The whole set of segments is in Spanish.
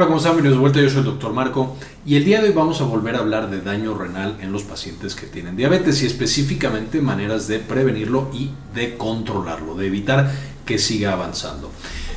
Hola, ¿cómo están? Bienvenidos de vuelta, yo soy el doctor Marco y el día de hoy vamos a volver a hablar de daño renal en los pacientes que tienen diabetes y específicamente maneras de prevenirlo y de controlarlo, de evitar que siga avanzando.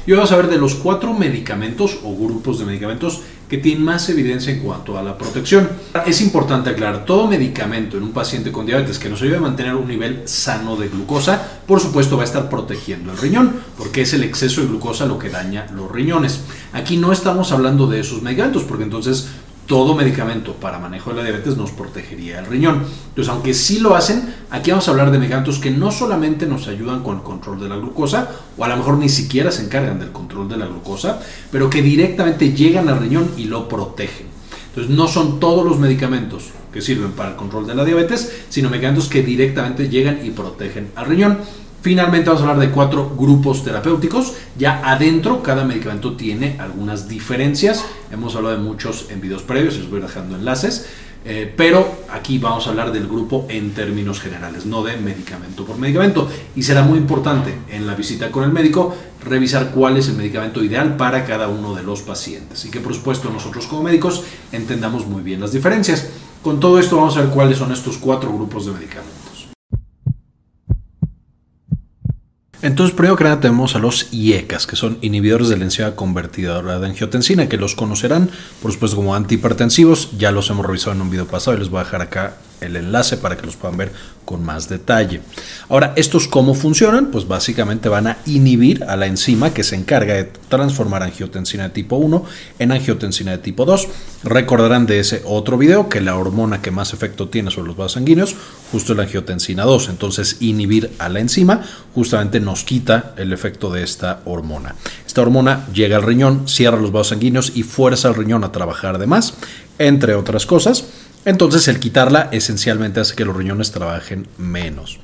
Y hoy vamos a ver de los cuatro medicamentos o grupos de medicamentos que tienen más evidencia en cuanto a la protección. Es importante aclarar, todo medicamento en un paciente con diabetes que nos ayude a mantener un nivel sano de glucosa, por supuesto va a estar protegiendo el riñón, porque es el exceso de glucosa lo que daña los riñones. Aquí no estamos hablando de esos medicamentos, porque entonces todo medicamento para manejo de la diabetes nos protegería el riñón. Entonces, aunque sí lo hacen, aquí vamos a hablar de medicamentos que no solamente nos ayudan con el control de la glucosa, o a lo mejor ni siquiera se encargan del control de la glucosa, pero que directamente llegan al riñón y lo protegen. Entonces, no son todos los medicamentos que sirven para el control de la diabetes, sino medicamentos que directamente llegan y protegen al riñón. Finalmente vamos a hablar de cuatro grupos terapéuticos. Ya adentro cada medicamento tiene algunas diferencias. Hemos hablado de muchos en videos previos, les voy dejando enlaces. Eh, pero aquí vamos a hablar del grupo en términos generales, no de medicamento por medicamento. Y será muy importante en la visita con el médico revisar cuál es el medicamento ideal para cada uno de los pacientes. Y que por supuesto nosotros como médicos entendamos muy bien las diferencias. Con todo esto vamos a ver cuáles son estos cuatro grupos de medicamentos. Entonces, primero que nada tenemos a los IECAS, que son inhibidores de la enzima convertidora de angiotensina, que los conocerán, por supuesto, como antihipertensivos. Ya los hemos revisado en un video pasado y les voy a dejar acá el enlace para que los puedan ver con más detalle. Ahora, ¿estos cómo funcionan? Pues básicamente van a inhibir a la enzima que se encarga de transformar angiotensina de tipo 1 en angiotensina de tipo 2. Recordarán de ese otro video que la hormona que más efecto tiene sobre los vasos sanguíneos justo es la angiotensina 2. Entonces, inhibir a la enzima justamente nos quita el efecto de esta hormona. Esta hormona llega al riñón, cierra los vasos sanguíneos y fuerza al riñón a trabajar de más, entre otras cosas. Entonces el quitarla esencialmente hace que los riñones trabajen menos.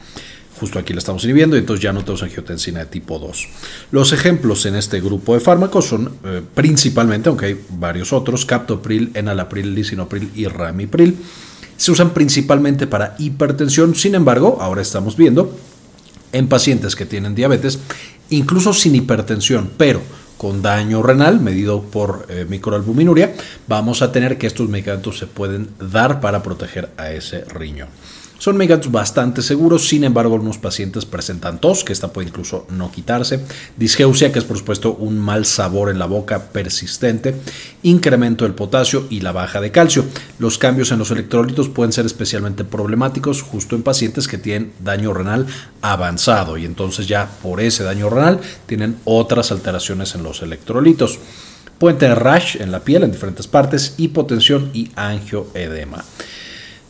Justo aquí la estamos inhibiendo y entonces ya no tenemos angiotensina de tipo 2. Los ejemplos en este grupo de fármacos son eh, principalmente, aunque hay varios otros, captopril, enalapril, lisinopril y ramipril. Se usan principalmente para hipertensión, sin embargo, ahora estamos viendo en pacientes que tienen diabetes, incluso sin hipertensión, pero con daño renal medido por eh, microalbuminuria, vamos a tener que estos medicamentos se pueden dar para proteger a ese riñón. Son medicamentos bastante seguros, sin embargo, algunos pacientes presentan tos, que esta puede incluso no quitarse, disgeusia, que es por supuesto un mal sabor en la boca persistente, incremento del potasio y la baja de calcio. Los cambios en los electrolitos pueden ser especialmente problemáticos justo en pacientes que tienen daño renal avanzado y entonces ya por ese daño renal tienen otras alteraciones en los electrolitos. Pueden tener rash en la piel en diferentes partes, hipotensión y angioedema.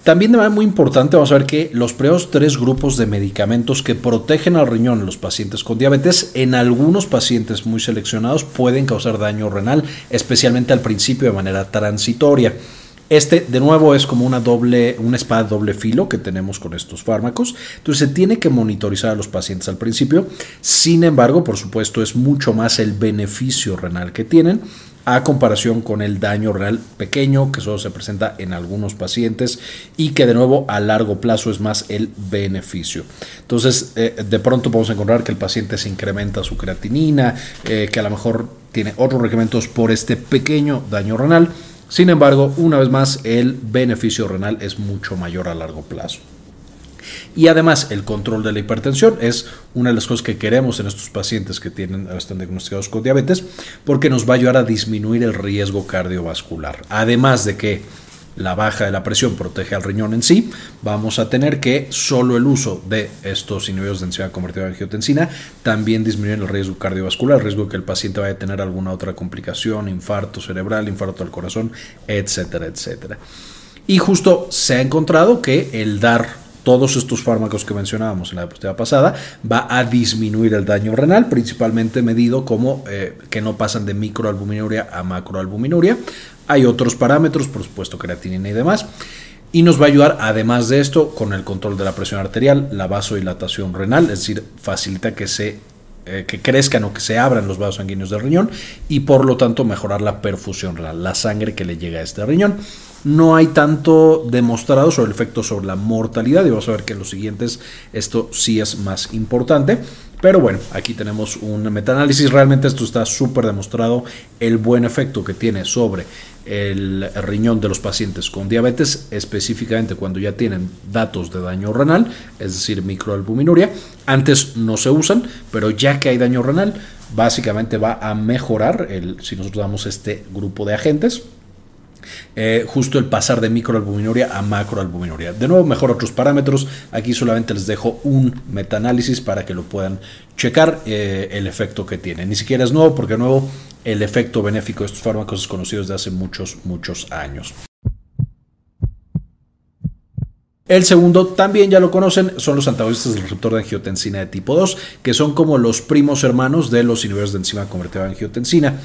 También de manera muy importante vamos a ver que los primeros tres grupos de medicamentos que protegen al riñón en los pacientes con diabetes, en algunos pacientes muy seleccionados pueden causar daño renal, especialmente al principio de manera transitoria. Este, de nuevo, es como una doble, una espada doble filo que tenemos con estos fármacos. Entonces, se tiene que monitorizar a los pacientes al principio. Sin embargo, por supuesto, es mucho más el beneficio renal que tienen a comparación con el daño real pequeño que solo se presenta en algunos pacientes y que de nuevo a largo plazo es más el beneficio. Entonces, eh, de pronto podemos encontrar que el paciente se incrementa su creatinina, eh, que a lo mejor tiene otros requerimientos por este pequeño daño renal. Sin embargo, una vez más, el beneficio renal es mucho mayor a largo plazo. Y además, el control de la hipertensión es una de las cosas que queremos en estos pacientes que tienen, están diagnosticados con diabetes, porque nos va a ayudar a disminuir el riesgo cardiovascular. Además de que la baja de la presión protege al riñón en sí, vamos a tener que solo el uso de estos inhibidores de enzima convertida en angiotensina también disminuye el riesgo cardiovascular, el riesgo que el paciente vaya a tener alguna otra complicación, infarto cerebral, infarto al corazón, etcétera, etcétera. Y justo se ha encontrado que el dar todos estos fármacos que mencionábamos en la diapositiva pasada, va a disminuir el daño renal, principalmente medido como eh, que no pasan de microalbuminuria a macroalbuminuria. Hay otros parámetros, por supuesto, creatinina y demás. Y nos va a ayudar, además de esto, con el control de la presión arterial, la vasodilatación renal, es decir, facilita que se eh, que crezcan o que se abran los vasos sanguíneos del riñón y por lo tanto mejorar la perfusión renal, la sangre que le llega a este riñón. No hay tanto demostrado sobre el efecto sobre la mortalidad y vamos a ver que en los siguientes esto sí es más importante. Pero bueno, aquí tenemos un metaanálisis. Realmente esto está súper demostrado el buen efecto que tiene sobre el riñón de los pacientes con diabetes, específicamente cuando ya tienen datos de daño renal, es decir, microalbuminuria. Antes no se usan, pero ya que hay daño renal, básicamente va a mejorar el, si nosotros damos este grupo de agentes. Eh, justo el pasar de microalbuminuria a macroalbuminuria. De nuevo, mejor otros parámetros. Aquí solamente les dejo un metaanálisis para que lo puedan checar eh, el efecto que tiene. Ni siquiera es nuevo, porque nuevo el efecto benéfico de estos fármacos es conocido desde hace muchos, muchos años. El segundo, también ya lo conocen, son los antagonistas del receptor de angiotensina de tipo 2, que son como los primos hermanos de los inhibidores de enzima convertida a angiotensina.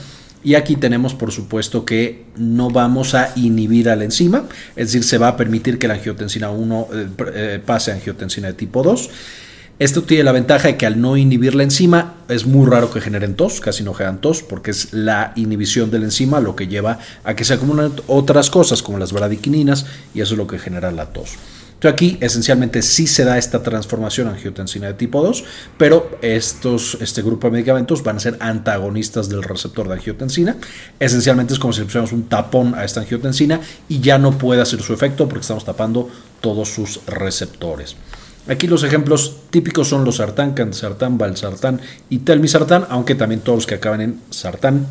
Y aquí tenemos, por supuesto, que no vamos a inhibir a la enzima, es decir, se va a permitir que la angiotensina 1 eh, eh, pase a angiotensina de tipo 2. Esto tiene la ventaja de que al no inhibir la enzima es muy raro que generen tos, casi no generan tos, porque es la inhibición de la enzima lo que lleva a que se acumulen otras cosas como las bradiquininas y eso es lo que genera la tos aquí esencialmente sí se da esta transformación angiotensina de tipo 2, pero estos, este grupo de medicamentos van a ser antagonistas del receptor de angiotensina. Esencialmente es como si le pusiéramos un tapón a esta angiotensina y ya no puede hacer su efecto porque estamos tapando todos sus receptores. Aquí los ejemplos típicos son los sartán, candesartán, valsartán y telmisartán, aunque también todos los que acaban en sartán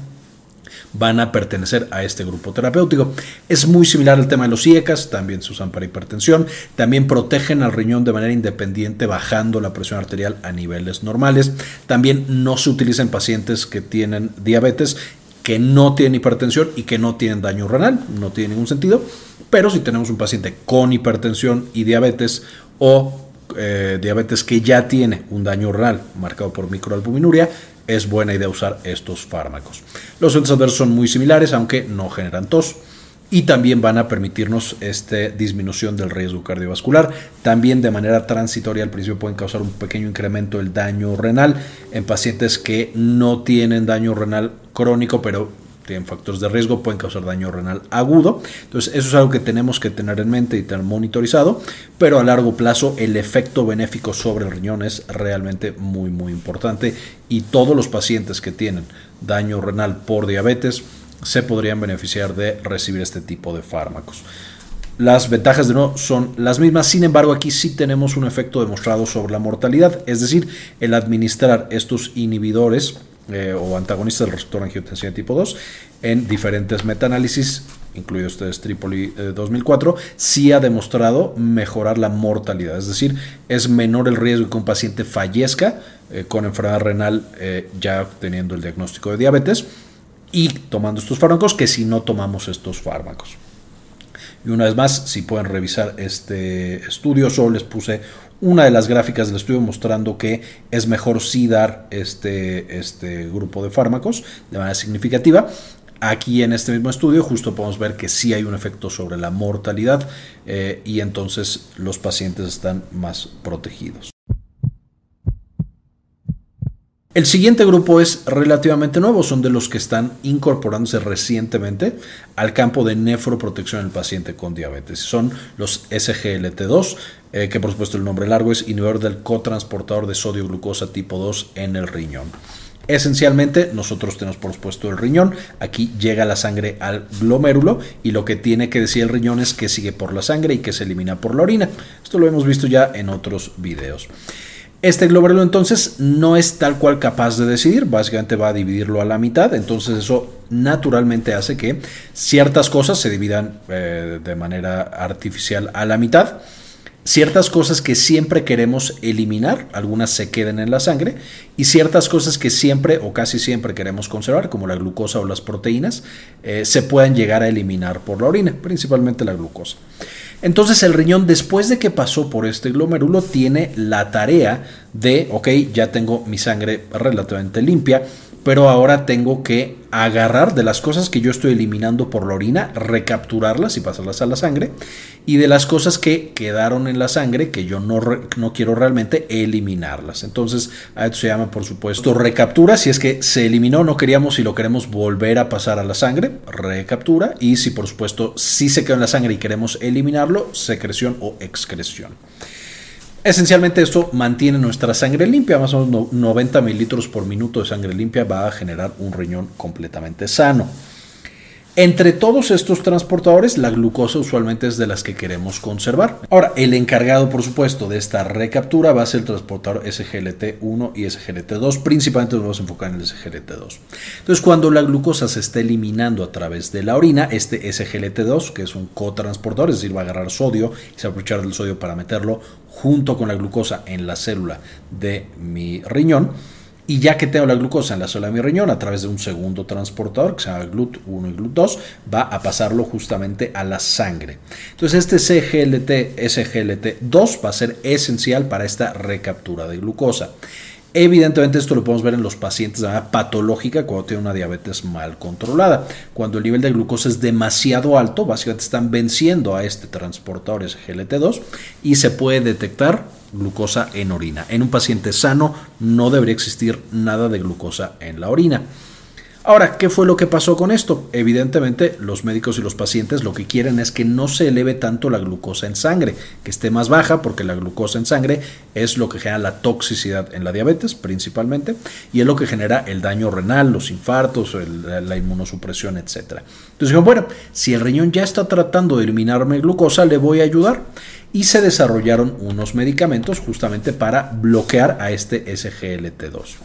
van a pertenecer a este grupo terapéutico. Es muy similar al tema de los IECAS, también se usan para hipertensión, también protegen al riñón de manera independiente bajando la presión arterial a niveles normales, también no se utiliza en pacientes que tienen diabetes que no tienen hipertensión y que no tienen daño renal, no tiene ningún sentido, pero si tenemos un paciente con hipertensión y diabetes o eh, diabetes que ya tiene un daño renal marcado por microalbuminuria, es buena idea usar estos fármacos. Los efectos adversos son muy similares, aunque no generan tos. Y también van a permitirnos esta disminución del riesgo cardiovascular. También de manera transitoria al principio pueden causar un pequeño incremento del daño renal en pacientes que no tienen daño renal crónico, pero tienen factores de riesgo, pueden causar daño renal agudo. Entonces, eso es algo que tenemos que tener en mente y tener monitorizado, pero a largo plazo el efecto benéfico sobre el riñón es realmente muy, muy importante y todos los pacientes que tienen daño renal por diabetes se podrían beneficiar de recibir este tipo de fármacos. Las ventajas de nuevo son las mismas, sin embargo aquí sí tenemos un efecto demostrado sobre la mortalidad, es decir, el administrar estos inhibidores eh, o antagonistas del receptor angiotensina tipo 2 en diferentes metaanálisis, incluido este Tripoli 2004, eh, sí ha demostrado mejorar la mortalidad, es decir, es menor el riesgo que un paciente fallezca eh, con enfermedad renal ya teniendo el diagnóstico de diabetes y tomando estos fármacos que si no tomamos estos fármacos. Y una vez más, si pueden revisar este estudio, solo les puse una de las gráficas del estudio mostrando que es mejor sí dar este, este grupo de fármacos de manera significativa. Aquí en este mismo estudio justo podemos ver que sí hay un efecto sobre la mortalidad eh, y entonces los pacientes están más protegidos. El siguiente grupo es relativamente nuevo, son de los que están incorporándose recientemente al campo de nefroprotección en el paciente con diabetes. Son los SGLT2, eh, que por supuesto el nombre largo es inhibidor del cotransportador de sodio glucosa tipo 2 en el riñón. Esencialmente, nosotros tenemos por supuesto el riñón. Aquí llega la sangre al glomérulo y lo que tiene que decir el riñón es que sigue por la sangre y que se elimina por la orina. Esto lo hemos visto ya en otros videos. Este glóbulo entonces no es tal cual capaz de decidir, básicamente va a dividirlo a la mitad, entonces eso naturalmente hace que ciertas cosas se dividan eh, de manera artificial a la mitad. Ciertas cosas que siempre queremos eliminar, algunas se queden en la sangre, y ciertas cosas que siempre o casi siempre queremos conservar, como la glucosa o las proteínas, eh, se pueden llegar a eliminar por la orina, principalmente la glucosa. Entonces el riñón, después de que pasó por este glomérulo, tiene la tarea de, ok, ya tengo mi sangre relativamente limpia, pero ahora tengo que agarrar de las cosas que yo estoy eliminando por la orina, recapturarlas y pasarlas a la sangre, y de las cosas que quedaron en la sangre que yo no, no quiero realmente eliminarlas. Entonces, a esto se llama, por supuesto, recaptura. Si es que se eliminó, no queríamos y lo queremos volver a pasar a la sangre, recaptura. Y si, por supuesto, sí se quedó en la sangre y queremos eliminarlo, secreción o excreción. Esencialmente esto mantiene nuestra sangre limpia, más o menos 90 mililitros por minuto de sangre limpia va a generar un riñón completamente sano. Entre todos estos transportadores, la glucosa usualmente es de las que queremos conservar. Ahora, el encargado, por supuesto, de esta recaptura va a ser el transportador SGLT1 y SGLT2. Principalmente nos vamos a enfocar en el SGLT2. Entonces, cuando la glucosa se está eliminando a través de la orina, este SGLT2, que es un cotransportador, es decir, va a agarrar sodio y se va a aprovechar del sodio para meterlo junto con la glucosa en la célula de mi riñón, y ya que tengo la glucosa en la célula de mi riñón, a través de un segundo transportador, que se llama GLUT1 y GLUT2, va a pasarlo justamente a la sangre. Entonces este CGLT, SGLT2 va a ser esencial para esta recaptura de glucosa. Evidentemente esto lo podemos ver en los pacientes de manera patológica cuando tienen una diabetes mal controlada. Cuando el nivel de glucosa es demasiado alto, básicamente están venciendo a este transportador SGLT2 y se puede detectar glucosa en orina. En un paciente sano no debería existir nada de glucosa en la orina. Ahora, ¿qué fue lo que pasó con esto? Evidentemente, los médicos y los pacientes lo que quieren es que no se eleve tanto la glucosa en sangre, que esté más baja, porque la glucosa en sangre es lo que genera la toxicidad en la diabetes principalmente, y es lo que genera el daño renal, los infartos, la inmunosupresión, etc. Entonces bueno, si el riñón ya está tratando de eliminarme glucosa, le voy a ayudar. Y se desarrollaron unos medicamentos justamente para bloquear a este SGLT2.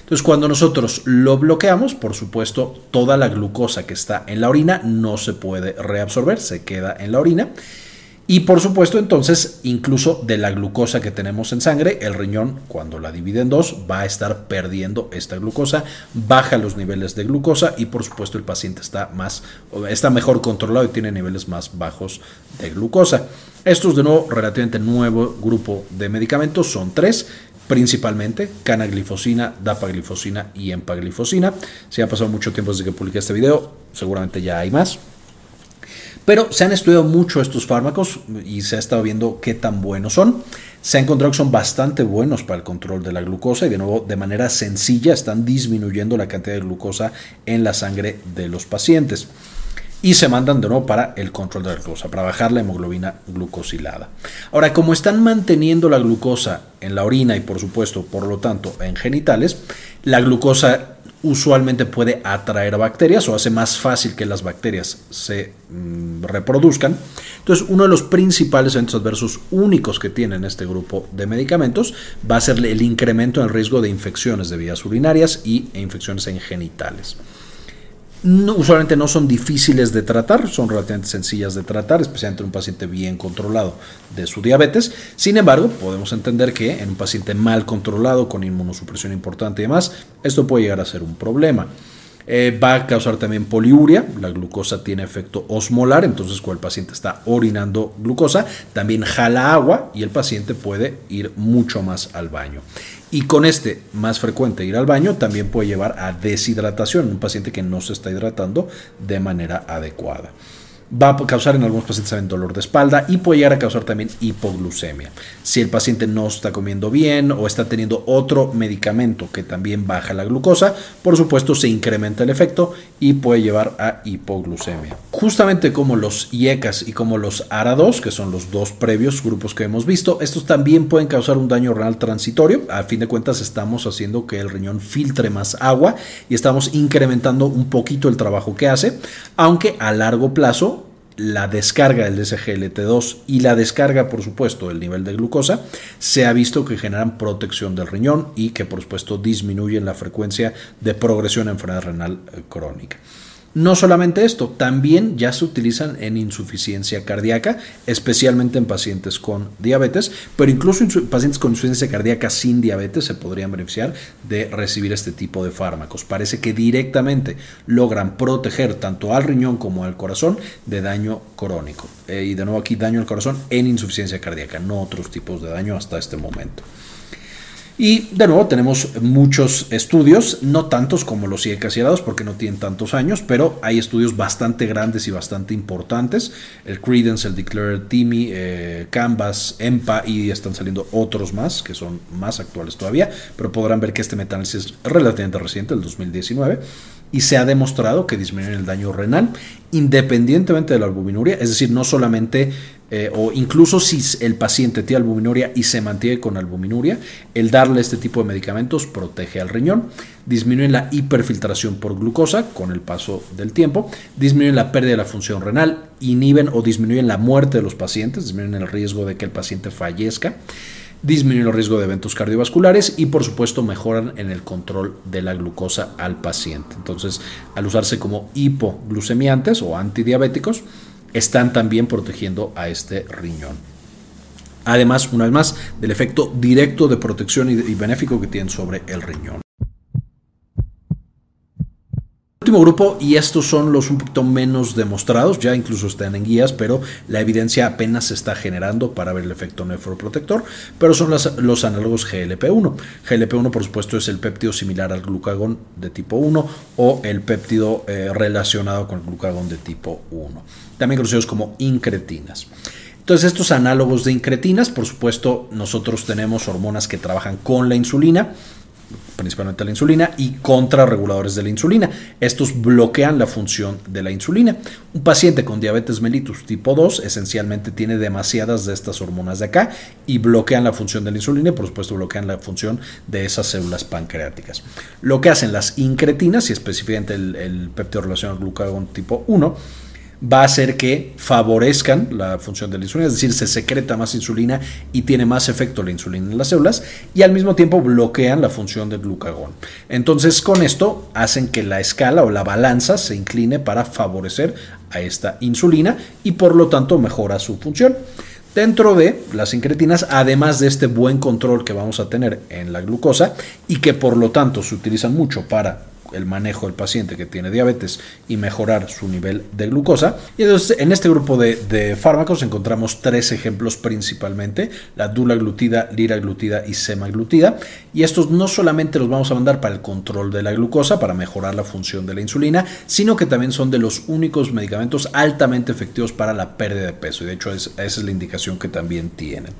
Entonces, cuando nosotros lo bloqueamos, por supuesto, toda la glucosa que está en la orina no se puede reabsorber, se queda en la orina. Y por supuesto, entonces, incluso de la glucosa que tenemos en sangre, el riñón, cuando la divide en dos, va a estar perdiendo esta glucosa, baja los niveles de glucosa y por supuesto el paciente está, más, está mejor controlado y tiene niveles más bajos de glucosa. Estos de nuevo, relativamente nuevo grupo de medicamentos, son tres principalmente canaglifosina, dapaglifosina y empaglifosina. Si ha pasado mucho tiempo desde que publiqué este video, seguramente ya hay más. Pero se han estudiado mucho estos fármacos y se ha estado viendo qué tan buenos son. Se ha encontrado que son bastante buenos para el control de la glucosa y de nuevo de manera sencilla están disminuyendo la cantidad de glucosa en la sangre de los pacientes y se mandan de nuevo para el control de la glucosa, para bajar la hemoglobina glucosilada. Ahora, como están manteniendo la glucosa en la orina y por supuesto, por lo tanto, en genitales, la glucosa usualmente puede atraer bacterias o hace más fácil que las bacterias se mm, reproduzcan. Entonces, uno de los principales eventos adversos únicos que tienen este grupo de medicamentos va a ser el incremento en el riesgo de infecciones de vías urinarias y infecciones en genitales usualmente no son difíciles de tratar, son relativamente sencillas de tratar, especialmente en un paciente bien controlado de su diabetes. Sin embargo, podemos entender que en un paciente mal controlado, con inmunosupresión importante y demás, esto puede llegar a ser un problema. Eh, va a causar también poliuria, la glucosa tiene efecto osmolar, entonces cuando el paciente está orinando glucosa, también jala agua y el paciente puede ir mucho más al baño. Y con este más frecuente ir al baño también puede llevar a deshidratación, un paciente que no se está hidratando de manera adecuada va a causar en algunos pacientes también dolor de espalda y puede llegar a causar también hipoglucemia. Si el paciente no está comiendo bien o está teniendo otro medicamento que también baja la glucosa, por supuesto se incrementa el efecto y puede llevar a hipoglucemia. Justamente como los IECAS y como los ARA2, que son los dos previos grupos que hemos visto, estos también pueden causar un daño renal transitorio. A fin de cuentas estamos haciendo que el riñón filtre más agua y estamos incrementando un poquito el trabajo que hace, aunque a largo plazo la descarga del SGLT2 y la descarga, por supuesto, del nivel de glucosa, se ha visto que generan protección del riñón y que, por supuesto, disminuyen la frecuencia de progresión a enfermedad renal eh, crónica. No solamente esto, también ya se utilizan en insuficiencia cardíaca, especialmente en pacientes con diabetes, pero incluso en pacientes con insuficiencia cardíaca sin diabetes se podrían beneficiar de recibir este tipo de fármacos. Parece que directamente logran proteger tanto al riñón como al corazón de daño crónico. Eh, y de nuevo aquí daño al corazón en insuficiencia cardíaca, no otros tipos de daño hasta este momento. Y de nuevo tenemos muchos estudios, no tantos como los ARADOS porque no tienen tantos años, pero hay estudios bastante grandes y bastante importantes. El Credence, el Declare, TIMI, eh, Canvas, EMPA y están saliendo otros más que son más actuales todavía, pero podrán ver que este metanálisis es relativamente reciente, el 2019 y se ha demostrado que disminuye el daño renal independientemente de la albuminuria, es decir, no solamente eh, o incluso si el paciente tiene albuminuria y se mantiene con albuminuria, el darle este tipo de medicamentos protege al riñón, disminuye la hiperfiltración por glucosa con el paso del tiempo, disminuyen la pérdida de la función renal, inhiben o disminuyen la muerte de los pacientes, disminuyen el riesgo de que el paciente fallezca disminuyen el riesgo de eventos cardiovasculares y por supuesto mejoran en el control de la glucosa al paciente. Entonces, al usarse como hipoglucemiantes o antidiabéticos, están también protegiendo a este riñón. Además, una vez más, del efecto directo de protección y benéfico que tienen sobre el riñón. Último grupo, y estos son los un poquito menos demostrados, ya incluso están en guías, pero la evidencia apenas se está generando para ver el efecto nefroprotector, pero son los análogos GLP-1. GLP-1, por supuesto, es el péptido similar al glucagón de tipo 1 o el péptido eh, relacionado con el glucagón de tipo 1, también conocidos como incretinas. Entonces, estos análogos de incretinas, por supuesto, nosotros tenemos hormonas que trabajan con la insulina, principalmente la insulina, y contrarreguladores de la insulina. Estos bloquean la función de la insulina. Un paciente con diabetes mellitus tipo 2 esencialmente tiene demasiadas de estas hormonas de acá y bloquean la función de la insulina y por supuesto bloquean la función de esas células pancreáticas. Lo que hacen las incretinas y específicamente el, el péptido relacionado al glucagón tipo 1 va a hacer que favorezcan la función de la insulina, es decir, se secreta más insulina y tiene más efecto la insulina en las células y al mismo tiempo bloquean la función del glucagón. Entonces, con esto hacen que la escala o la balanza se incline para favorecer a esta insulina y por lo tanto mejora su función. Dentro de las incretinas, además de este buen control que vamos a tener en la glucosa y que por lo tanto se utilizan mucho para el manejo del paciente que tiene diabetes y mejorar su nivel de glucosa. Y entonces en este grupo de, fármacos encontramos tres ejemplos principalmente, la dulaglutida, liraglutida y semaglutida. Y estos no solamente los vamos a mandar para el control de la glucosa, para mejorar la función de la insulina, sino que también son de los únicos medicamentos altamente efectivos para la pérdida de peso. Y de hecho esa es la indicación que también tienen.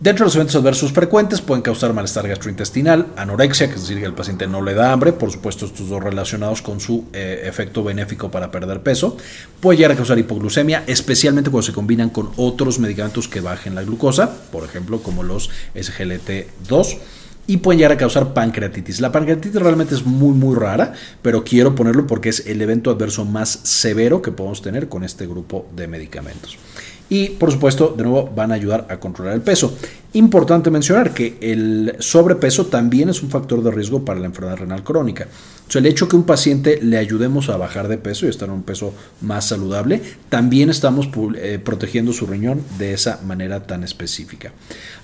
Dentro de los eventos adversos frecuentes pueden causar malestar gastrointestinal, anorexia, que es decir, que el paciente no le da hambre, por supuesto estos dos relacionados con su eh, efecto benéfico para perder peso. Puede llegar a causar hipoglucemia, especialmente cuando se combinan con otros medicamentos que bajen la glucosa, por ejemplo como los SGLT2 y pueden llegar a causar pancreatitis. La pancreatitis realmente es muy muy rara, pero quiero ponerlo porque es el evento adverso más severo que podemos tener con este grupo de medicamentos y por supuesto de nuevo van a ayudar a controlar el peso. Importante mencionar que el sobrepeso también es un factor de riesgo para la enfermedad renal crónica. El hecho que un paciente le ayudemos a bajar de peso y estar en un peso más saludable, también estamos eh, protegiendo su riñón de esa manera tan específica.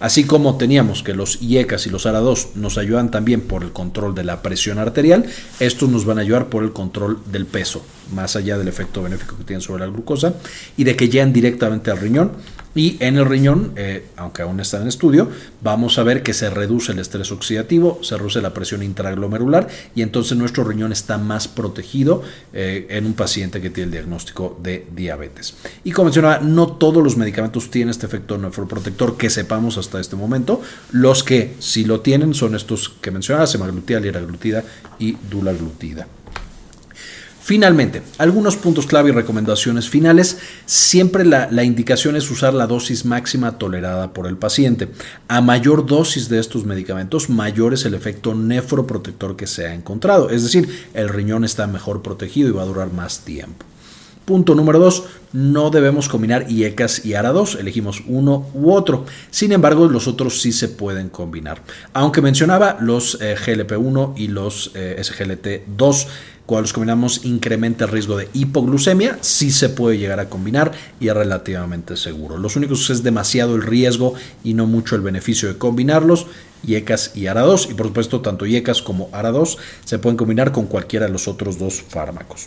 Así como teníamos que los IECAS y los ARA2 nos ayudan también por el control de la presión arterial, estos nos van a ayudar por el control del peso, más allá del efecto benéfico que tienen sobre la glucosa y de que llegan directamente al riñón y en el riñón, eh, aunque aún está en estudio, vamos a ver que se reduce el estrés oxidativo, se reduce la presión intraglomerular y entonces nuestro riñón está más protegido eh, en un paciente que tiene el diagnóstico de diabetes. Y como mencionaba, no todos los medicamentos tienen este efecto nefroprotector que sepamos hasta este momento. Los que sí lo tienen son estos que mencionaba, semaglutida, liraglutida y dulaglutida. Finalmente, algunos puntos clave y recomendaciones finales. Siempre la, indicación es usar la dosis máxima tolerada por el paciente. A mayor dosis de estos medicamentos, mayor es el efecto nefroprotector que se ha encontrado. Es decir, el riñón está mejor protegido y va a durar más tiempo. Punto número dos, no debemos combinar IECAS y ARA2, elegimos uno u otro. Sin embargo, los otros sí se pueden combinar. Aunque mencionaba los eh, GLP1 y los eh, SGLT2 cuando los combinamos incrementa el riesgo de hipoglucemia, sí se puede llegar a combinar y es relativamente seguro. Los únicos es demasiado el riesgo y no mucho el beneficio de combinarlos, IECAS y ARA2, y por supuesto tanto IECAS como ARA2 se pueden combinar con cualquiera de los otros dos fármacos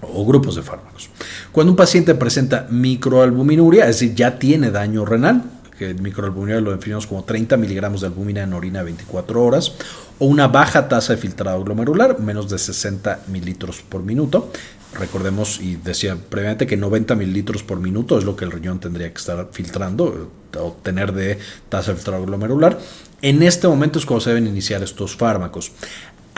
o grupos de fármacos. Cuando un paciente presenta microalbuminuria, es decir, ya tiene daño renal, que el microalbuminuro lo definimos como 30 miligramos de albúmina en orina 24 horas, o una baja tasa de filtrado glomerular, menos de 60 mililitros por minuto. Recordemos, y decía previamente, que 90 mililitros por minuto es lo que el riñón tendría que estar filtrando, obtener de tasa de filtrado glomerular. En este momento es cuando se deben iniciar estos fármacos.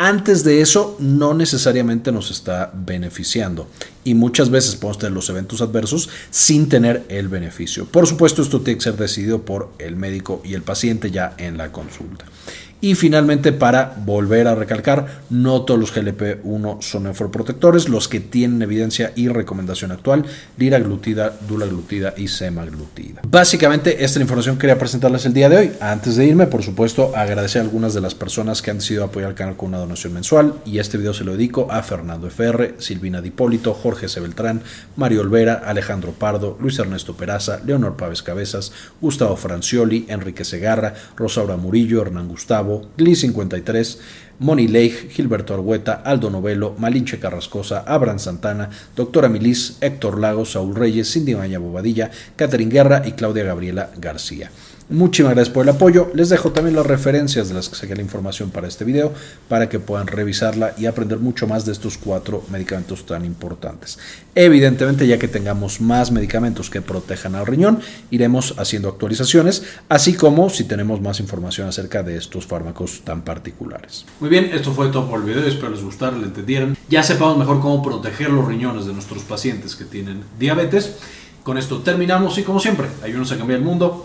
Antes de eso, no necesariamente nos está beneficiando. Y muchas veces podemos tener los eventos adversos sin tener el beneficio. Por supuesto, esto tiene que ser decidido por el médico y el paciente ya en la consulta. Y finalmente, para volver a recalcar, no todos los GLP-1 son nefroprotectores, los que tienen evidencia y recomendación actual, liraglutida, dulaglutida y semaglutida. Básicamente, esta es la información que quería presentarles el día de hoy. Antes de irme, por supuesto, agradecer a algunas de las personas que han decidido apoyar el canal con una donación mensual y este video se lo dedico a Fernando FR, Silvina Dipólito, Jorge C. Beltrán, Mario Olvera, Alejandro Pardo, Luis Ernesto Peraza, Leonor Pávez Cabezas, Gustavo Francioli, Enrique Segarra, Rosaura Murillo, Hernán Gustavo, Gli53, Moni Leigh, Gilberto Argueta, Aldo Novelo, Malinche Carrascosa, Abraham Santana, Doctora Milis, Héctor Lagos, Saúl Reyes, Cindy Maña Bobadilla, Catherine Guerra y Claudia Gabriela García. Muchísimas gracias por el apoyo. Les dejo también las referencias de las que saqué la información para este video para que puedan revisarla y aprender mucho más de estos cuatro medicamentos tan importantes. Evidentemente, ya que tengamos más medicamentos que protejan al riñón, iremos haciendo actualizaciones, así como si tenemos más información acerca de estos fármacos tan particulares. Muy bien, esto fue todo por el video. Espero les gustara, le entendieran. Ya sepamos mejor cómo proteger los riñones de nuestros pacientes que tienen diabetes. Con esto terminamos y como siempre, ayúdenos a cambiar el mundo